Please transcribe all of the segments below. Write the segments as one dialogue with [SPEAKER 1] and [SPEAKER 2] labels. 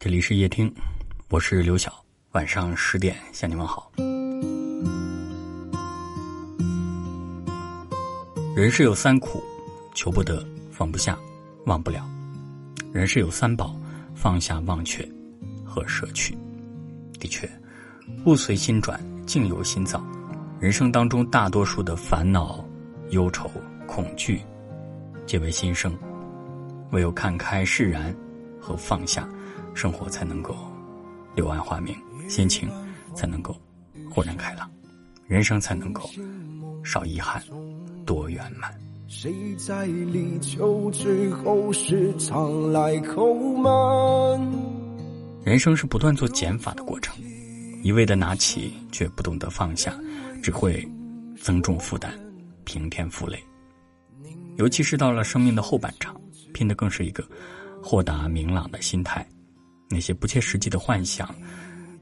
[SPEAKER 1] 这里是夜听，我是刘晓。晚上十点向你们好。人世有三苦：求不得、放不下、忘不了。人世有三宝：放下、忘却和舍去。的确，物随心转，境由心造。人生当中大多数的烦恼、忧愁、恐惧，皆为心生。唯有看开、释然和放下。生活才能够柳暗花明，心情才能够豁然开朗，人生才能够少遗憾，多圆满。谁在立秋之后时常来叩门？人生是不断做减法的过程，一味的拿起却不懂得放下，只会增重负担，平添负累。尤其是到了生命的后半场，拼的更是一个豁达明朗的心态。那些不切实际的幻想，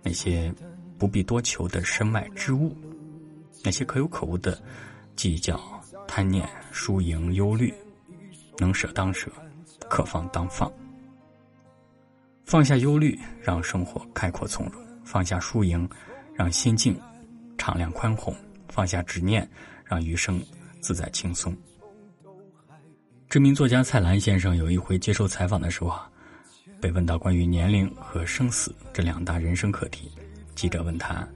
[SPEAKER 1] 那些不必多求的身外之物，那些可有可无的计较、贪念、输赢、忧虑，能舍当舍，可放当放。放下忧虑，让生活开阔从容；放下输赢，让心境敞亮宽宏；放下执念，让余生自在轻松。知名作家蔡澜先生有一回接受采访的时候啊。被问到关于年龄和生死这两大人生课题，记者问他：“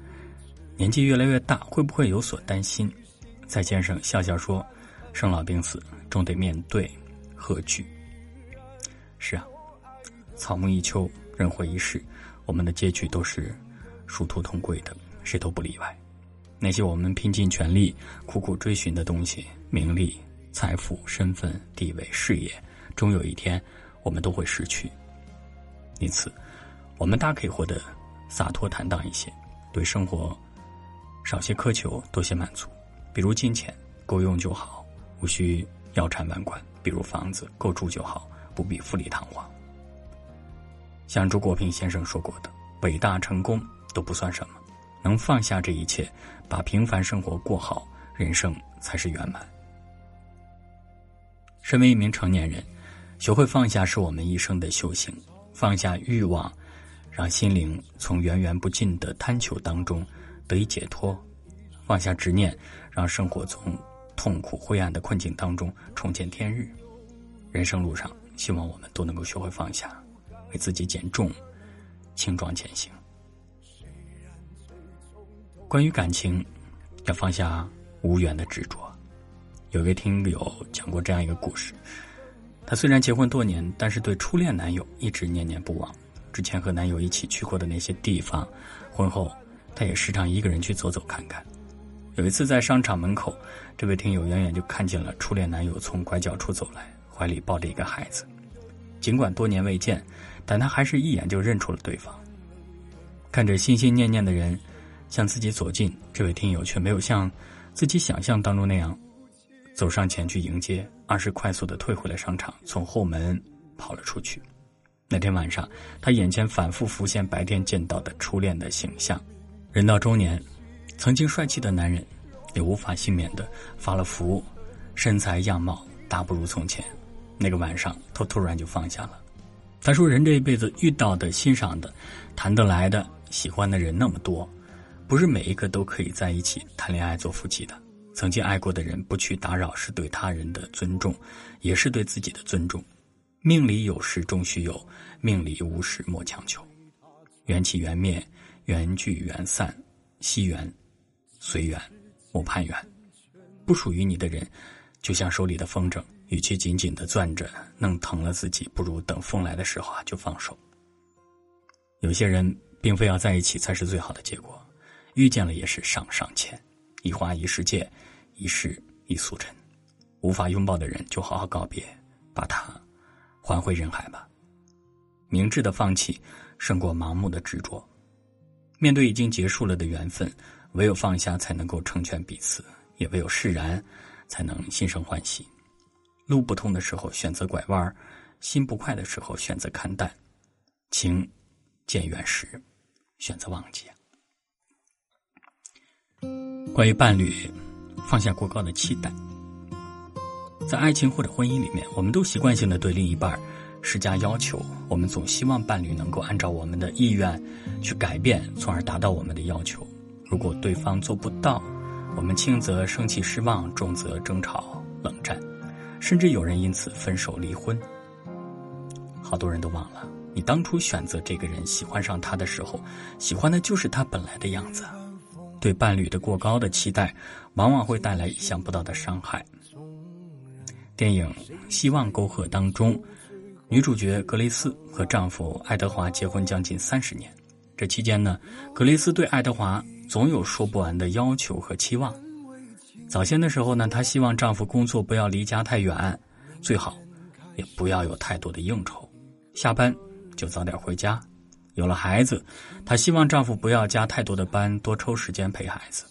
[SPEAKER 1] 年纪越来越大，会不会有所担心？”蔡先生笑笑说：“生老病死，终得面对，何惧？”是啊，草木一秋，人活一世，我们的结局都是殊途同归的，谁都不例外。那些我们拼尽全力、苦苦追寻的东西，名利、财富、身份、地位、事业，终有一天，我们都会失去。因此，我们大可以活得洒脱坦荡一些，对生活少些苛求，多些满足。比如金钱够用就好，无需腰缠万贯；比如房子够住就好，不必富丽堂皇。像朱国平先生说过的：“伟大成功都不算什么，能放下这一切，把平凡生活过好，人生才是圆满。”身为一名成年人，学会放下是我们一生的修行。放下欲望，让心灵从源源不尽的贪求当中得以解脱；放下执念，让生活从痛苦灰暗的困境当中重见天日。人生路上，希望我们都能够学会放下，为自己减重，轻装前行。关于感情，要放下无缘的执着。有位听友讲过这样一个故事。她虽然结婚多年，但是对初恋男友一直念念不忘。之前和男友一起去过的那些地方，婚后她也时常一个人去走走看看。有一次在商场门口，这位听友远远就看见了初恋男友从拐角处走来，怀里抱着一个孩子。尽管多年未见，但他还是一眼就认出了对方。看着心心念念的人向自己走近，这位听友却没有像自己想象当中那样。走上前去迎接，而是快速的退回了商场，从后门跑了出去。那天晚上，他眼前反复浮现白天见到的初恋的形象。人到中年，曾经帅气的男人，也无法幸免的发了福，身材样貌大不如从前。那个晚上，他突然就放下了。他说：“人这一辈子遇到的、欣赏的、谈得来的、喜欢的人那么多，不是每一个都可以在一起谈恋爱、做夫妻的。”曾经爱过的人不去打扰，是对他人的尊重，也是对自己的尊重。命里有时终须有，命里无时莫强求。缘起缘灭，缘聚缘散，惜缘，随缘，莫攀缘。不属于你的人，就像手里的风筝，与其紧紧的攥着，弄疼了自己，不如等风来的时候啊就放手。有些人，并非要在一起才是最好的结果，遇见了也是上上签。一花一世界，一世一俗尘。无法拥抱的人，就好好告别，把他还回人海吧。明智的放弃，胜过盲目的执着。面对已经结束了的缘分，唯有放下，才能够成全彼此；也唯有释然，才能心生欢喜。路不通的时候，选择拐弯；心不快的时候，选择看淡；情渐远时，选择忘记。关于伴侣，放下过高的期待。在爱情或者婚姻里面，我们都习惯性的对另一半施加要求，我们总希望伴侣能够按照我们的意愿去改变，从而达到我们的要求。如果对方做不到，我们轻则生气失望，重则争吵冷战，甚至有人因此分手离婚。好多人都忘了，你当初选择这个人、喜欢上他的时候，喜欢的就是他本来的样子。对伴侣的过高的期待，往往会带来意想不到的伤害。电影《希望沟壑》当中，女主角格雷斯和丈夫爱德华结婚将近三十年。这期间呢，格雷斯对爱德华总有说不完的要求和期望。早先的时候呢，她希望丈夫工作不要离家太远，最好也不要有太多的应酬，下班就早点回家。有了孩子，她希望丈夫不要加太多的班，多抽时间陪孩子。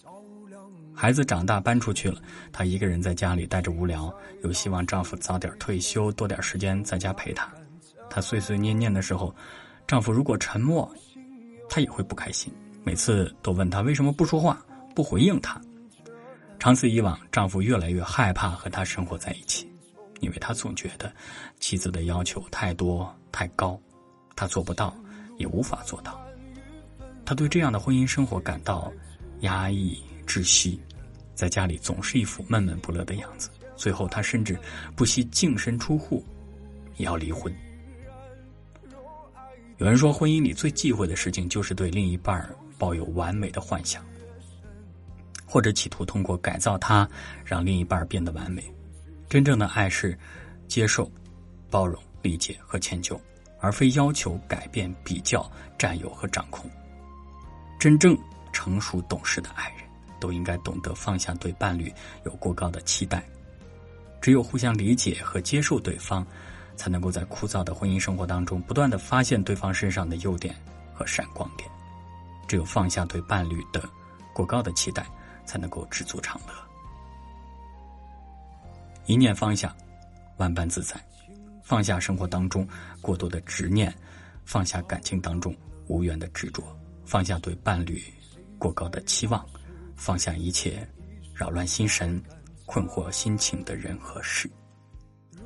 [SPEAKER 1] 孩子长大搬出去了，她一个人在家里待着无聊，又希望丈夫早点退休，多点时间在家陪她。她碎碎念念的时候，丈夫如果沉默，她也会不开心。每次都问她为什么不说话、不回应她。长此以往，丈夫越来越害怕和她生活在一起，因为他总觉得妻子的要求太多太高，他做不到。也无法做到。他对这样的婚姻生活感到压抑窒息，在家里总是一副闷闷不乐的样子。最后，他甚至不惜净身出户，也要离婚。有人说，婚姻里最忌讳的事情就是对另一半抱有完美的幻想，或者企图通过改造他让另一半变得完美。真正的爱是接受、包容、理解和迁就。而非要求改变、比较、占有和掌控。真正成熟懂事的爱人，都应该懂得放下对伴侣有过高的期待。只有互相理解和接受对方，才能够在枯燥的婚姻生活当中，不断的发现对方身上的优点和闪光点。只有放下对伴侣的过高的期待，才能够知足常乐。一念放下，万般自在。放下生活当中过多的执念，放下感情当中无缘的执着，放下对伴侣过高的期望，放下一切扰乱心神、困惑心情的人和事。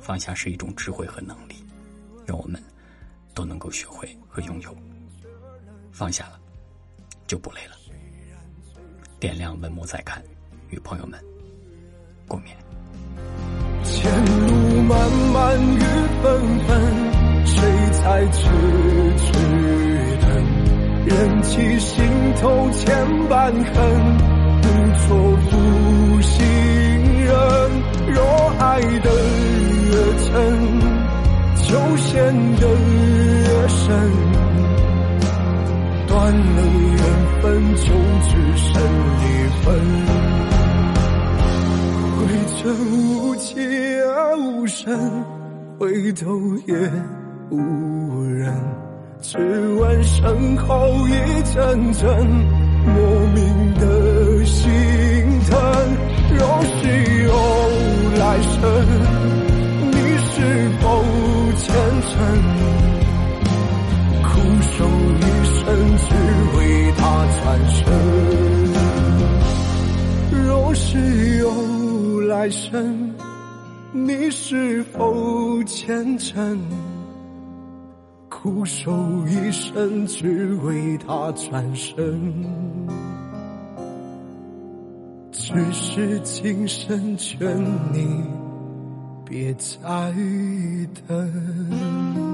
[SPEAKER 1] 放下是一种智慧和能力，让我们都能够学会和拥有。放下了，就不累了。点亮文末再看，与朋友们共勉。
[SPEAKER 2] 漫漫雨纷纷，谁在痴痴等？忍起心头千般恨，不做负心人。若爱得越真，就陷得越深。断了缘分，就只剩离分。这无迹而无声，回头也无人。只闻身后一阵阵莫名的心疼。若是有来生，你是否虔诚？苦守一生，只为他转身。若是有。来生，你是否虔诚？苦守一生，只为他转身。只是今生劝你别再等。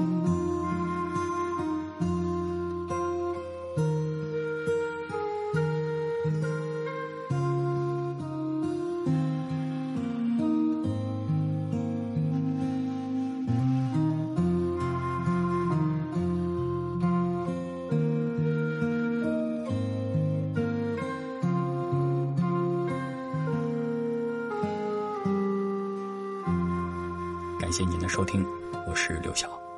[SPEAKER 1] 感谢您的收听，我是刘晓。